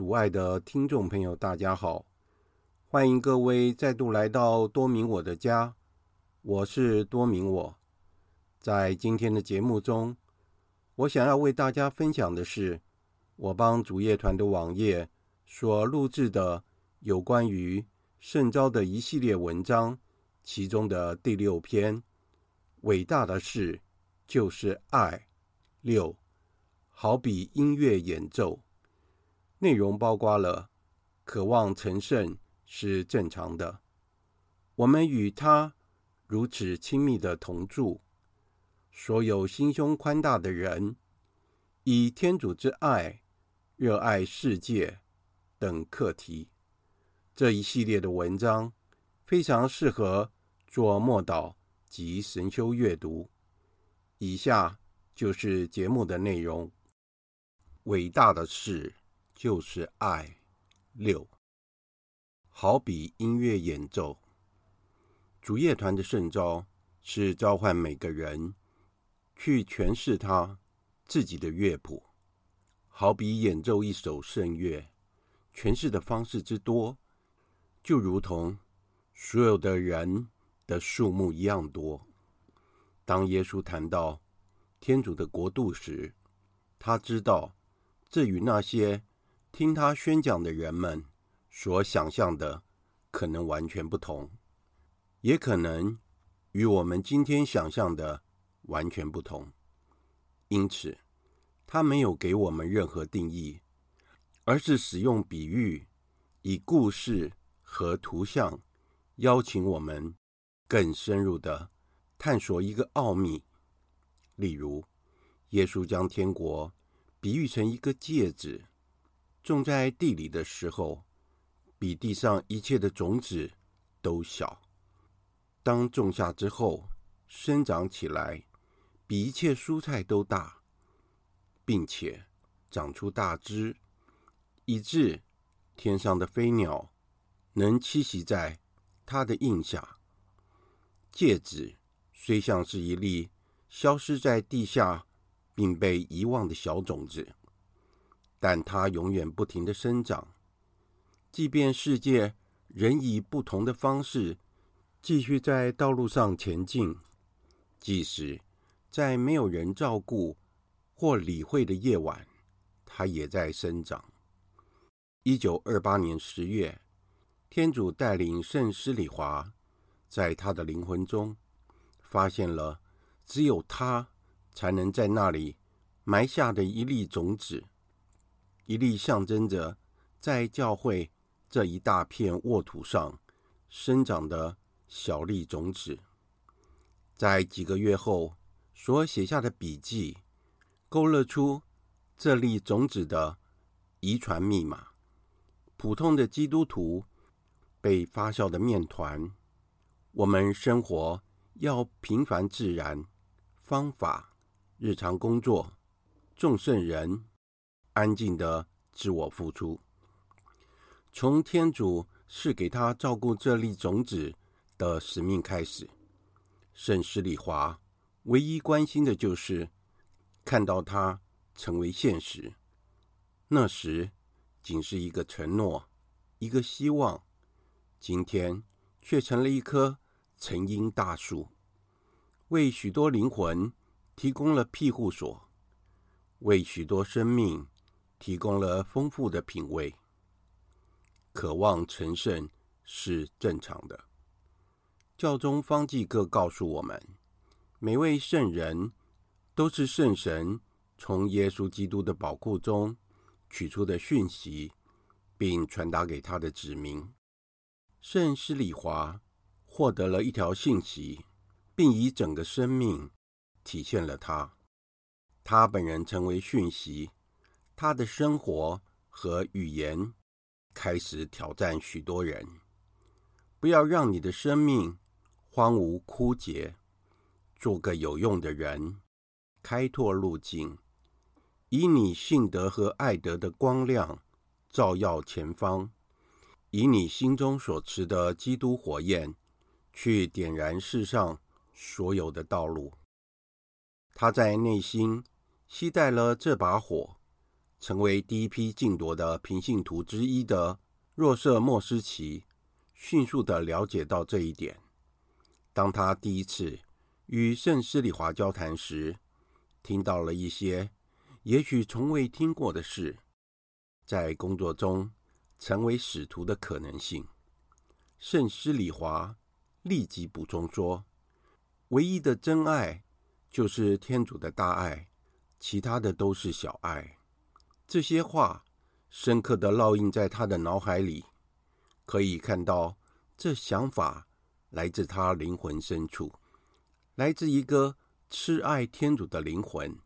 位主爱的听众朋友，大家好！欢迎各位再度来到多明我的家，我是多明我。在今天的节目中，我想要为大家分享的是我帮主业团的网页所录制的有关于圣召的一系列文章，其中的第六篇：伟大的事就是爱。六，好比音乐演奏。内容包括了渴望成圣是正常的，我们与他如此亲密的同住，所有心胸宽大的人，以天主之爱热爱世界等课题，这一系列的文章非常适合做默祷及神修阅读。以下就是节目的内容：伟大的事。就是爱。六，好比音乐演奏。主乐团的圣召是召唤每个人去诠释他自己的乐谱，好比演奏一首圣乐。诠释的方式之多，就如同所有的人的数目一样多。当耶稣谈到天主的国度时，他知道这与那些听他宣讲的人们所想象的可能完全不同，也可能与我们今天想象的完全不同。因此，他没有给我们任何定义，而是使用比喻、以故事和图像，邀请我们更深入地探索一个奥秘。例如，耶稣将天国比喻成一个戒指。种在地里的时候，比地上一切的种子都小；当种下之后，生长起来，比一切蔬菜都大，并且长出大枝，以致天上的飞鸟能栖息在它的荫下。戒指虽像是一粒消失在地下并被遗忘的小种子。但它永远不停地生长，即便世界仍以不同的方式继续在道路上前进，即使在没有人照顾或理会的夜晚，它也在生长。一九二八年十月，天主带领圣施礼华，在他的灵魂中发现了只有他才能在那里埋下的一粒种子。一粒象征着在教会这一大片沃土上生长的小粒种子，在几个月后所写下的笔记，勾勒出这粒种子的遗传密码。普通的基督徒被发酵的面团，我们生活要平凡自然，方法日常工作，众圣人。安静的自我付出，从天主赐给他照顾这粒种子的使命开始。圣施礼华唯一关心的就是看到它成为现实。那时仅是一个承诺，一个希望，今天却成了一棵成荫大树，为许多灵魂提供了庇护所，为许多生命。提供了丰富的品味。渴望成圣是正常的。教宗方济各告诉我们，每位圣人都是圣神从耶稣基督的宝库中取出的讯息，并传达给他的子民。圣施礼华获得了一条信息，并以整个生命体现了他。他本人成为讯息。他的生活和语言开始挑战许多人。不要让你的生命荒芜枯竭，做个有用的人，开拓路径，以你信德和爱德的光亮照耀前方，以你心中所持的基督火焰去点燃世上所有的道路。他在内心期待了这把火。成为第一批竞夺的平信徒之一的若瑟·莫斯奇，迅速地了解到这一点。当他第一次与圣施礼华交谈时，听到了一些也许从未听过的事，在工作中成为使徒的可能性。圣施礼华立即补充说：“唯一的真爱就是天主的大爱，其他的都是小爱。”这些话深刻地烙印在他的脑海里，可以看到这想法来自他灵魂深处，来自一个痴爱天主的灵魂。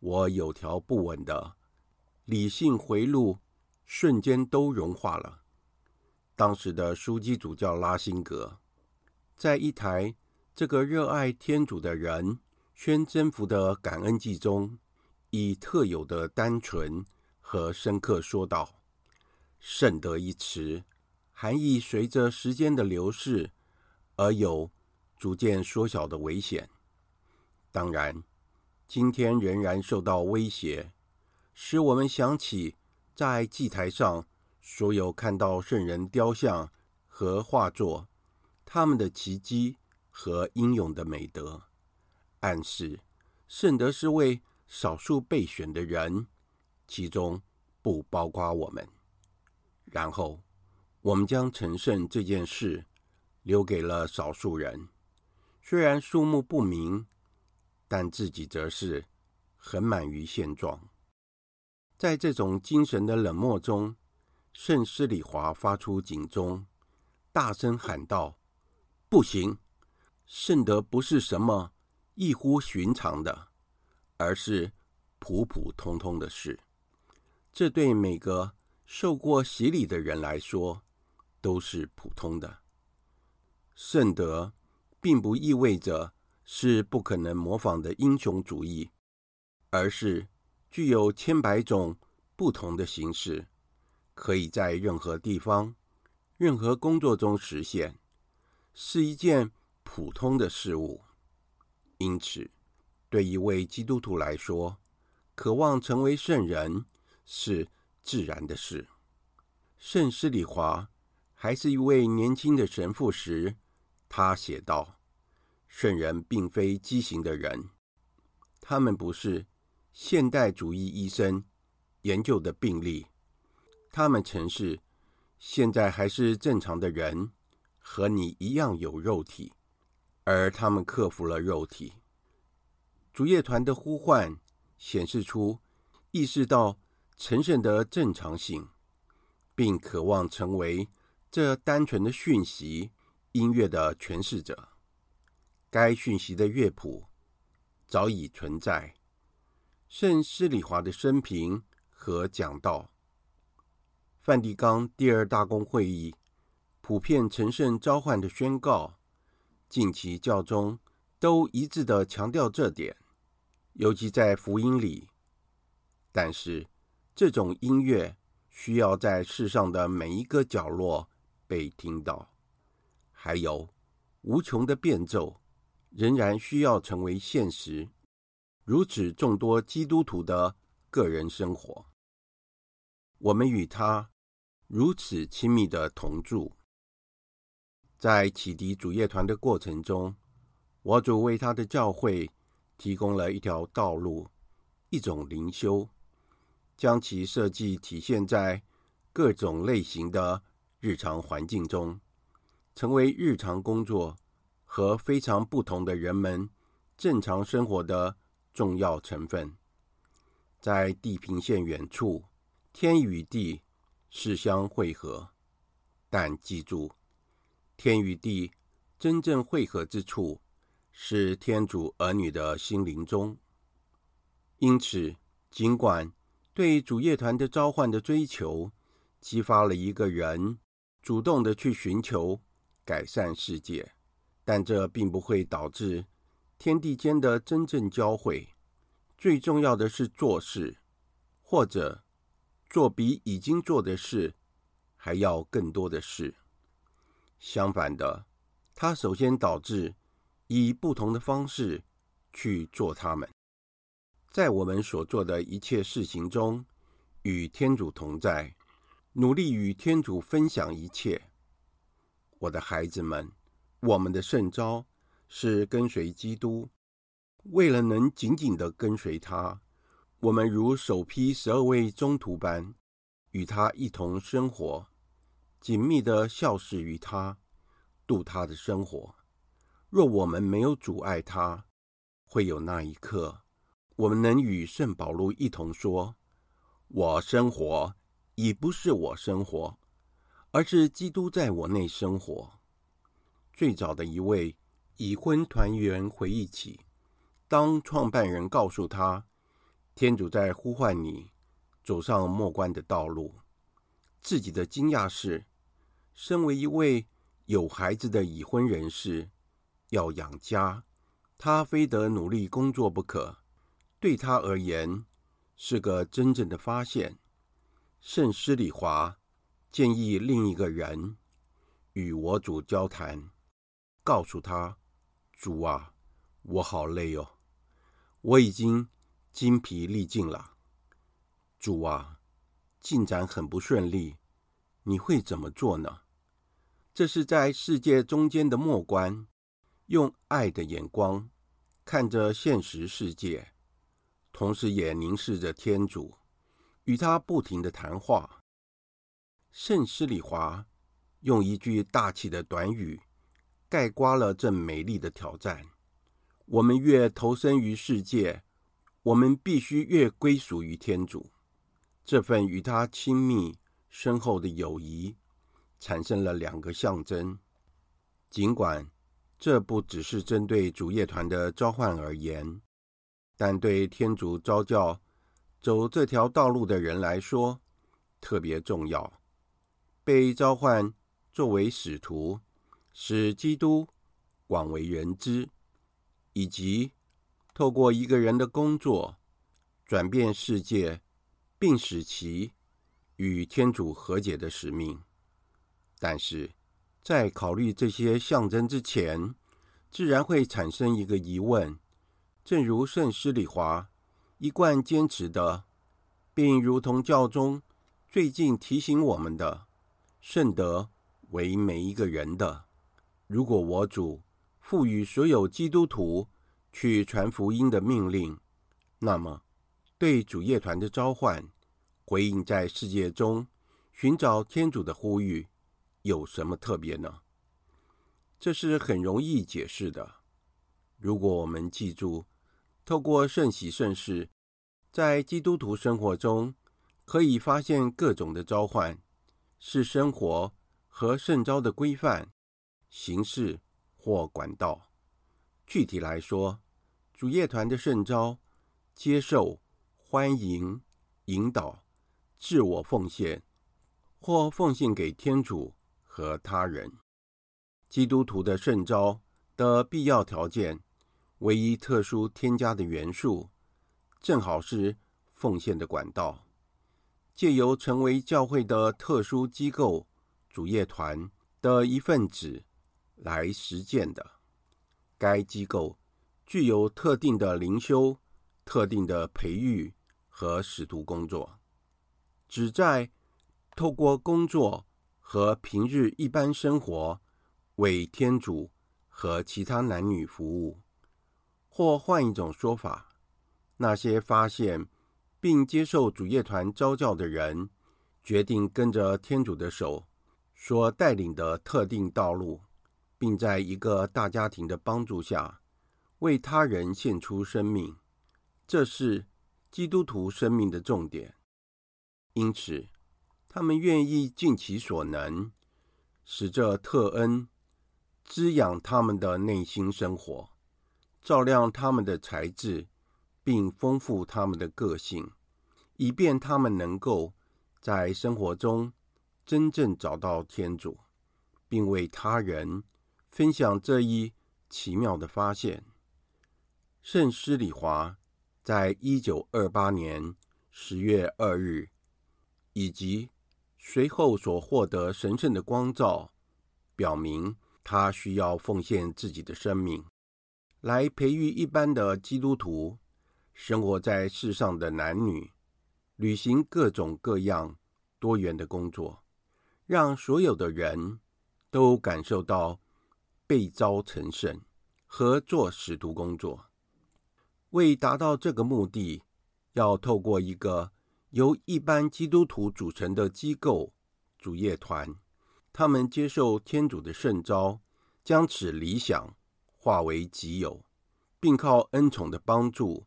我有条不紊的理性回路瞬间都融化了。当时的枢机主教拉辛格，在一台这个热爱天主的人宣征服的感恩祭中。以特有的单纯和深刻说道：“圣德一词，含义随着时间的流逝而有逐渐缩小的危险。当然，今天仍然受到威胁，使我们想起在祭台上所有看到圣人雕像和画作，他们的奇迹和英勇的美德，暗示圣德是为。”少数备选的人，其中不包括我们。然后，我们将成圣这件事留给了少数人，虽然数目不明，但自己则是很满于现状。在这种精神的冷漠中，圣施里华发出警钟，大声喊道：“不行！圣德不是什么异乎寻常的。”而是普普通通的事，这对每个受过洗礼的人来说都是普通的。圣德并不意味着是不可能模仿的英雄主义，而是具有千百种不同的形式，可以在任何地方、任何工作中实现，是一件普通的事物。因此，对一位基督徒来说，渴望成为圣人是自然的事。圣施里华还是一位年轻的神父时，他写道：“圣人并非畸形的人，他们不是现代主义医生研究的病例，他们曾是现在还是正常的人，和你一样有肉体，而他们克服了肉体。”主业团的呼唤显示出意识到成圣的正常性，并渴望成为这单纯的讯息音乐的诠释者。该讯息的乐谱早已存在。圣施礼华的生平和讲道，梵蒂冈第二大公会议普遍成圣召唤的宣告，近期教宗都一致地强调这点。尤其在福音里，但是这种音乐需要在世上的每一个角落被听到，还有无穷的变奏仍然需要成为现实。如此众多基督徒的个人生活，我们与他如此亲密的同住，在启迪主业团的过程中，我主为他的教会。提供了一条道路，一种灵修，将其设计体现在各种类型的日常环境中，成为日常工作和非常不同的人们正常生活的重要成分。在地平线远处，天与地是相汇合，但记住，天与地真正汇合之处。是天主儿女的心灵中，因此，尽管对主业团的召唤的追求，激发了一个人主动的去寻求改善世界，但这并不会导致天地间的真正交汇。最重要的是做事，或者做比已经做的事还要更多的事。相反的，它首先导致。以不同的方式去做它们，在我们所做的一切事情中，与天主同在，努力与天主分享一切。我的孩子们，我们的圣召是跟随基督。为了能紧紧地跟随他，我们如首批十二位宗徒般，与他一同生活，紧密地效事于他，度他的生活。若我们没有阻碍他，会有那一刻，我们能与圣保禄一同说：“我生活已不是我生活，而是基督在我内生活。”最早的一位已婚团员回忆起，当创办人告诉他：“天主在呼唤你走上末关的道路。”自己的惊讶是，身为一位有孩子的已婚人士。要养家，他非得努力工作不可。对他而言，是个真正的发现。圣施礼华建议另一个人与我主交谈，告诉他：“主啊，我好累哦，我已经精疲力尽了。主啊，进展很不顺利，你会怎么做呢？这是在世界中间的末关。”用爱的眼光看着现实世界，同时也凝视着天主，与他不停的谈话。圣施里华用一句大气的短语概括了这美丽的挑战：我们越投身于世界，我们必须越归属于天主。这份与他亲密深厚的友谊，产生了两个象征，尽管。这不只是针对主业团的召唤而言，但对天主召教走这条道路的人来说特别重要。被召唤作为使徒，使基督广为人知，以及透过一个人的工作转变世界，并使其与天主和解的使命。但是，在考虑这些象征之前，自然会产生一个疑问，正如圣施礼华一贯坚持的，并如同教宗最近提醒我们的：圣德为每一个人的。如果我主赋予所有基督徒去传福音的命令，那么对主业团的召唤，回应在世界中寻找天主的呼吁。有什么特别呢？这是很容易解释的。如果我们记住，透过圣喜圣事，在基督徒生活中可以发现各种的召唤，是生活和圣召的规范、形式或管道。具体来说，主业团的圣召，接受、欢迎、引导、自我奉献，或奉献给天主。和他人，基督徒的圣召的必要条件，唯一特殊添加的元素，正好是奉献的管道，借由成为教会的特殊机构主业团的一份子来实践的。该机构具有特定的灵修、特定的培育和使徒工作，旨在透过工作。和平日一般生活，为天主和其他男女服务，或换一种说法，那些发现并接受主业团召教的人，决定跟着天主的手所带领的特定道路，并在一个大家庭的帮助下，为他人献出生命。这是基督徒生命的重点。因此。他们愿意尽其所能，使这特恩滋养他们的内心生活，照亮他们的才智，并丰富他们的个性，以便他们能够在生活中真正找到天主，并为他人分享这一奇妙的发现。圣施礼华在一九二八年十月二日，以及随后所获得神圣的光照，表明他需要奉献自己的生命，来培育一般的基督徒生活在世上的男女，履行各种各样多元的工作，让所有的人都感受到被召成圣和做使徒工作。为达到这个目的，要透过一个由一般基督徒组成的机构——主业团，他们接受天主的圣召，将此理想化为己有，并靠恩宠的帮助，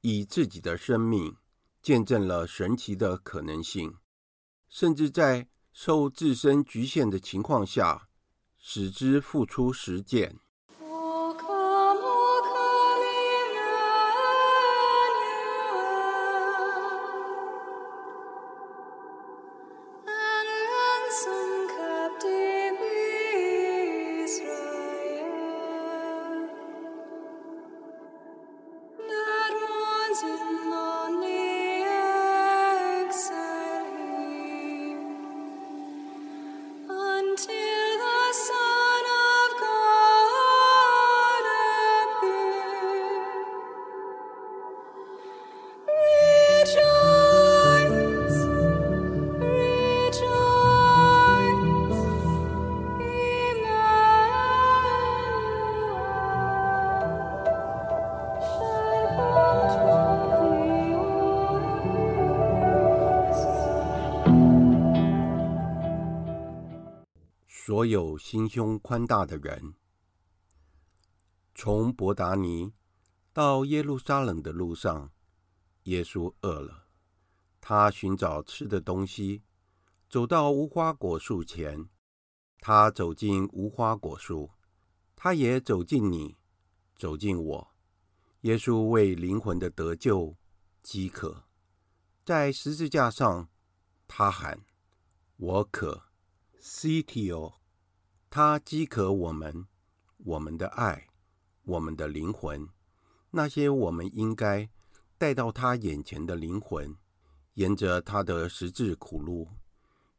以自己的生命见证了神奇的可能性，甚至在受自身局限的情况下，使之付出实践。有心胸宽大的人，从伯达尼到耶路撒冷的路上，耶稣饿了。他寻找吃的东西，走到无花果树前。他走进无花果树，他也走进你，走进我。耶稣为灵魂的得救饥渴，在十字架上，他喊：“我渴。” c t o 他饥渴我们，我们的爱，我们的灵魂，那些我们应该带到他眼前的灵魂，沿着他的十字苦路，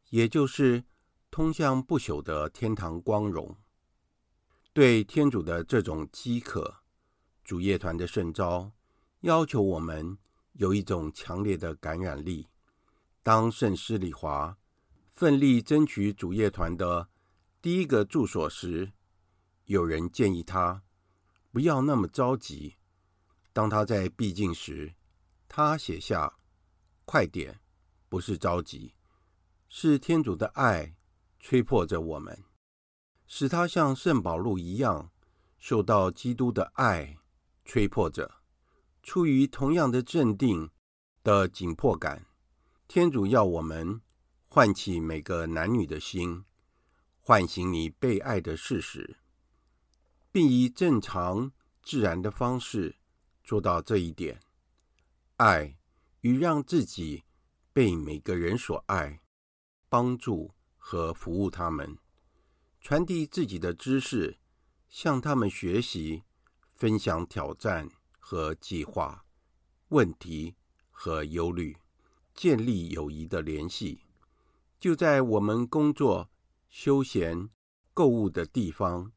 也就是通向不朽的天堂光荣。对天主的这种饥渴，主业团的圣召要求我们有一种强烈的感染力。当圣施礼华奋力争取主业团的第一个住所时，有人建议他不要那么着急。当他在闭境时，他写下：“快点，不是着急，是天主的爱催迫着我们，使他像圣保禄一样受到基督的爱催迫着。出于同样的镇定的紧迫感，天主要我们。”唤起每个男女的心，唤醒你被爱的事实，并以正常自然的方式做到这一点。爱与让自己被每个人所爱，帮助和服务他们，传递自己的知识，向他们学习，分享挑战和计划、问题和忧虑，建立友谊的联系。就在我们工作、休闲、购物的地方，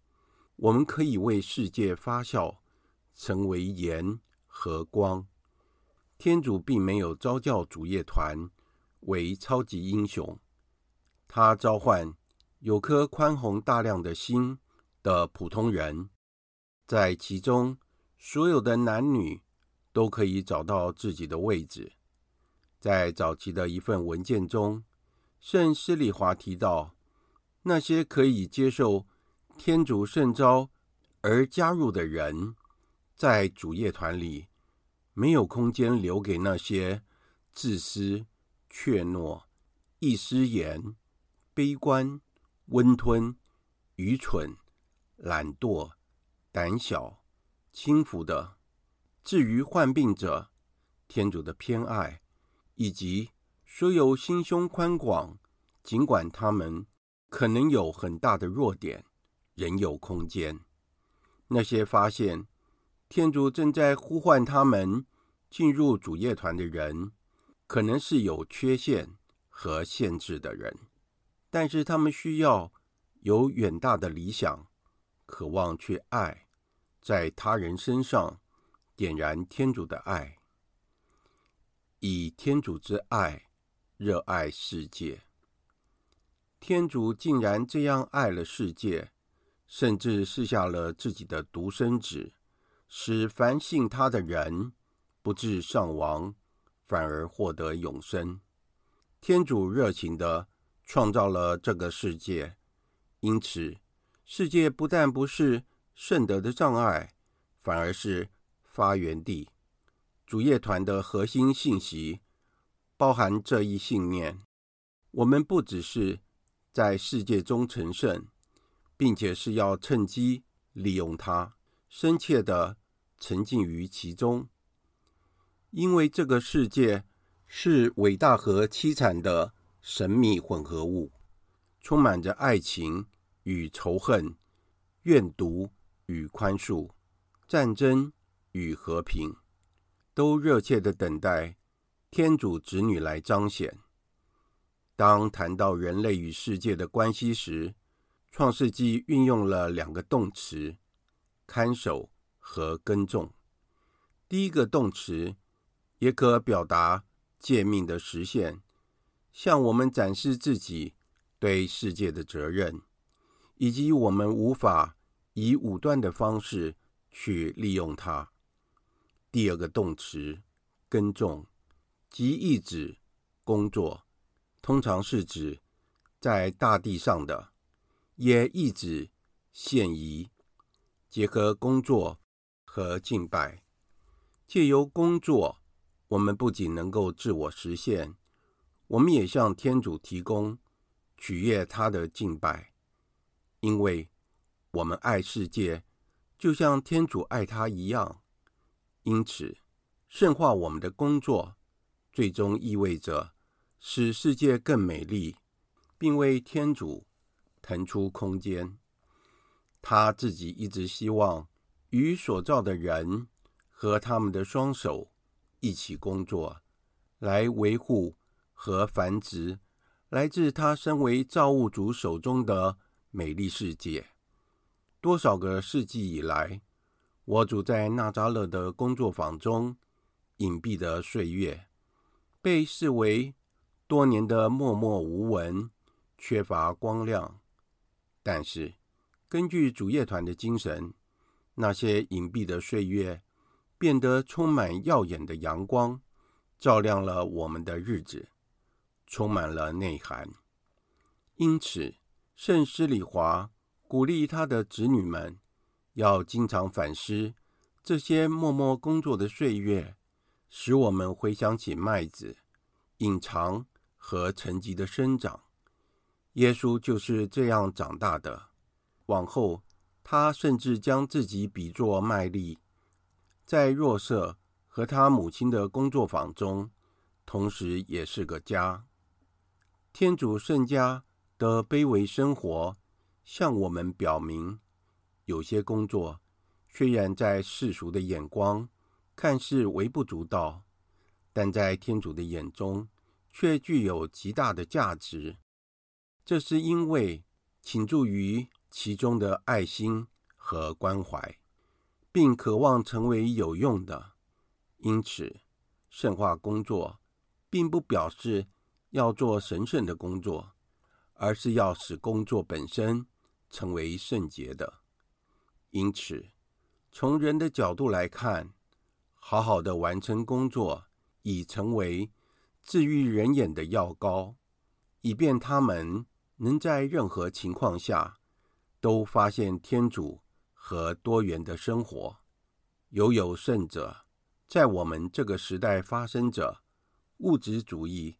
我们可以为世界发笑，成为盐和光。天主并没有召叫主业团为超级英雄，他召唤有颗宽宏大量的心的普通人，在其中，所有的男女都可以找到自己的位置。在早期的一份文件中，圣施礼华提到，那些可以接受天主圣召而加入的人，在主业团里没有空间留给那些自私、怯懦、易失言、悲观、温吞、愚蠢、懒惰、胆小、轻浮的。至于患病者，天主的偏爱以及。所有心胸宽广，尽管他们可能有很大的弱点，仍有空间。那些发现天主正在呼唤他们进入主业团的人，可能是有缺陷和限制的人，但是他们需要有远大的理想，渴望去爱，在他人身上点燃天主的爱。以天主之爱热爱世界。天主竟然这样爱了世界，甚至赐下了自己的独生子，使凡信他的人不致丧亡，反而获得永生。天主热情地创造了这个世界，因此世界不但不是圣德的障碍，反而是发源地。主业团的核心信息包含这一信念：我们不只是在世界中成圣，并且是要趁机利用它，深切地沉浸于其中。因为这个世界是伟大和凄惨的神秘混合物，充满着爱情与仇恨、怨毒与宽恕、战争与和平，都热切地等待天主子女来彰显。当谈到人类与世界的关系时，《创世纪》运用了两个动词：看守和耕种。第一个动词也可表达诫命的实现，向我们展示自己对世界的责任，以及我们无法以武断的方式去利用它。第二个动词“耕种”，即意指工作。通常是指在大地上的，也意指现仪，结合工作和敬拜。借由工作，我们不仅能够自我实现，我们也向天主提供取悦他的敬拜，因为我们爱世界，就像天主爱他一样。因此，圣化我们的工作，最终意味着。使世界更美丽，并为天主腾出空间。他自己一直希望与所造的人和他们的双手一起工作，来维护和繁殖来自他身为造物主手中的美丽世界。多少个世纪以来，我主在纳扎勒的工作坊中隐蔽的岁月，被视为。多年的默默无闻，缺乏光亮。但是，根据主业团的精神，那些隐蔽的岁月变得充满耀眼的阳光，照亮了我们的日子，充满了内涵。因此，圣施礼华鼓励他的子女们要经常反思这些默默工作的岁月，使我们回想起麦子隐藏。和沉寂的生长，耶稣就是这样长大的。往后，他甚至将自己比作麦粒，在若瑟和他母亲的工作坊中，同时也是个家。天主圣家的卑微生活，向我们表明，有些工作虽然在世俗的眼光看似微不足道，但在天主的眼中，却具有极大的价值，这是因为倾注于其中的爱心和关怀，并渴望成为有用的。因此，圣化工作并不表示要做神圣的工作，而是要使工作本身成为圣洁的。因此，从人的角度来看，好好的完成工作已成为。治愈人眼的药膏，以便他们能在任何情况下都发现天主和多元的生活。尤有甚者，在我们这个时代发生着物质主义，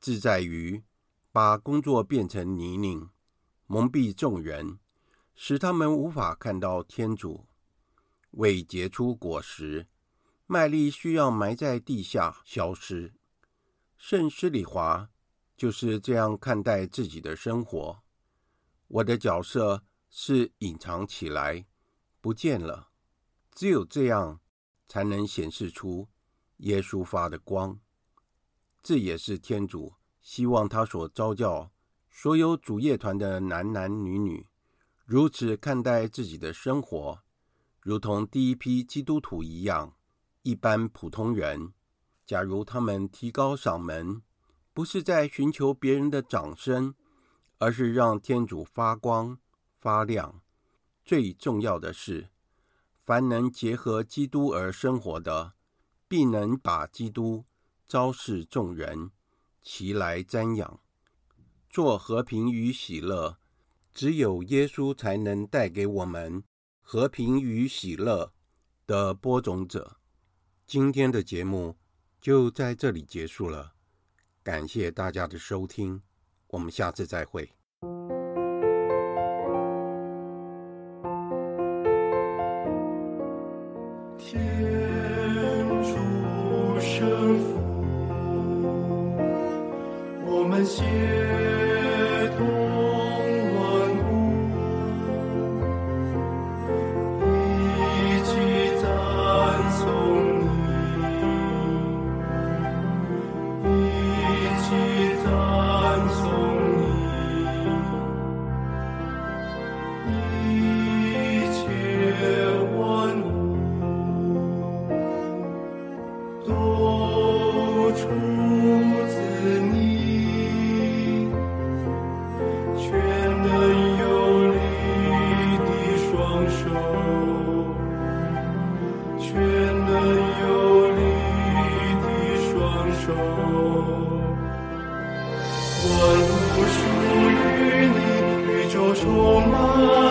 自在于把工作变成泥泞，蒙蔽众人，使他们无法看到天主。为结出果实，麦粒需要埋在地下消失。圣施礼华就是这样看待自己的生活。我的角色是隐藏起来，不见了。只有这样，才能显示出耶稣发的光。这也是天主希望他所召叫所有主业团的男男女女如此看待自己的生活，如同第一批基督徒一样，一般普通人。假如他们提高嗓门，不是在寻求别人的掌声，而是让天主发光发亮。最重要的是，凡能结合基督而生活的，必能把基督昭示众人，其来瞻仰。做和平与喜乐，只有耶稣才能带给我们和平与喜乐的播种者。今天的节目就在这里结束了，感谢大家的收听，我们下次再会。万物属于你，宇宙充满。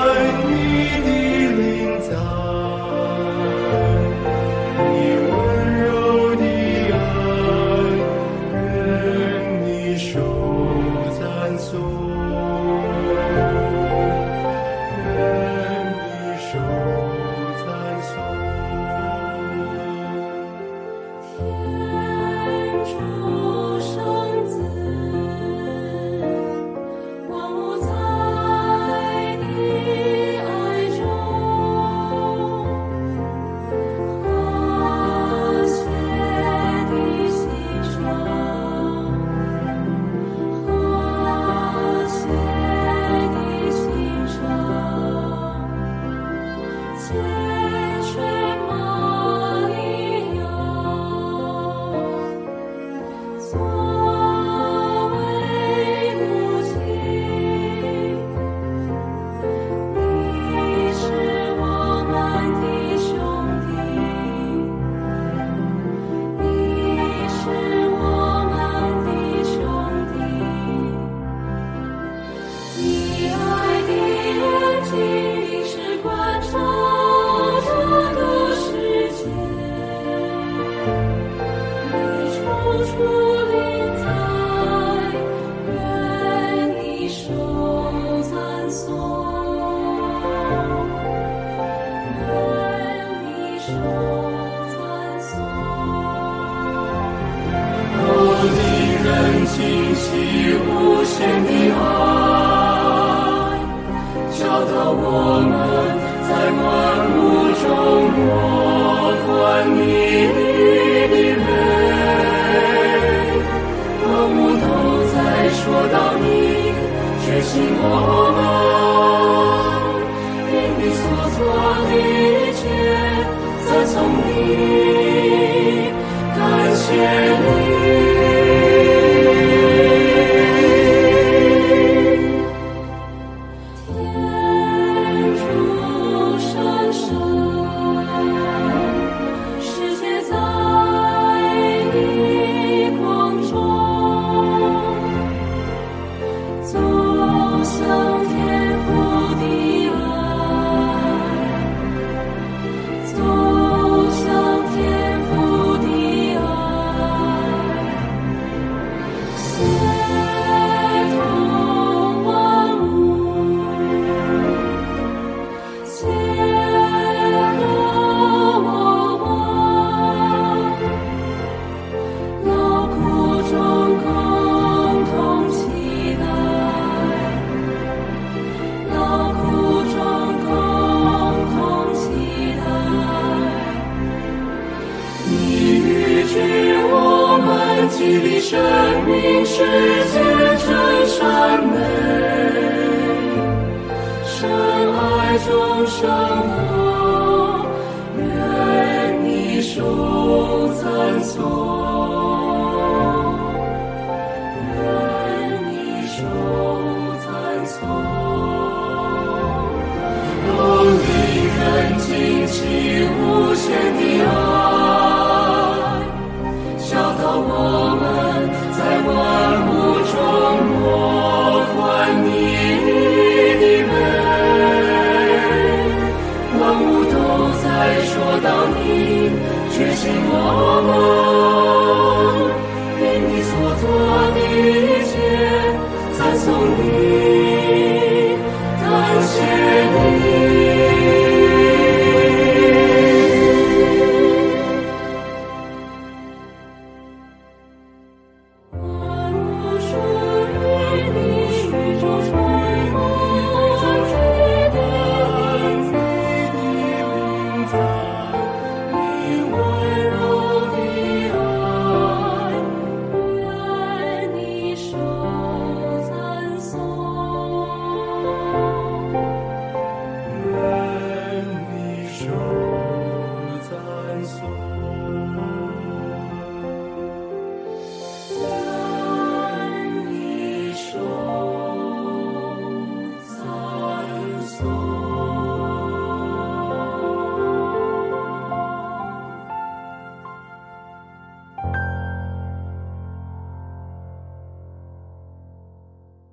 得到你，学习我们，因你所做的一切，再从你，感谢你。